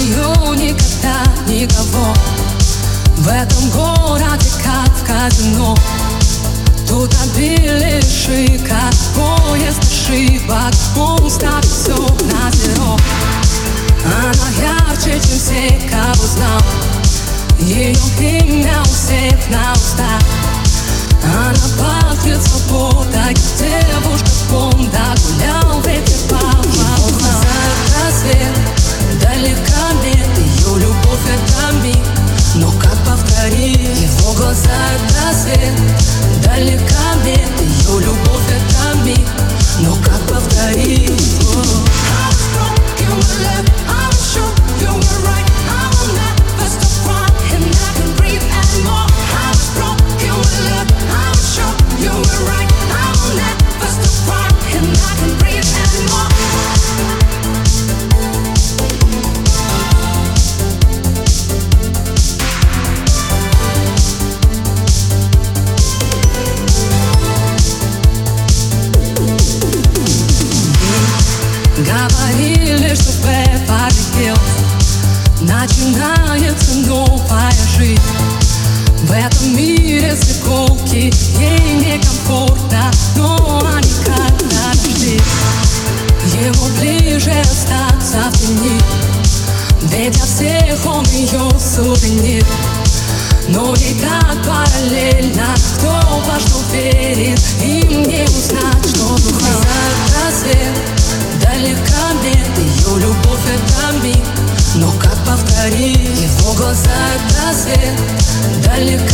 жду никогда никого. В этом городе как в казино. Тут обилие шика, поезд ошибок ставит все на зеро. Она ярче, чем все, кого знал Ее имя у всех на устах. Она Беверли Начинается новая жизнь. В этом мире свеколки Ей некомфортно, но они как дожди Ему ближе остаться в тени Ведь от всех он ее сувенир. Но ей так параллельно Кто глаза это свет Далека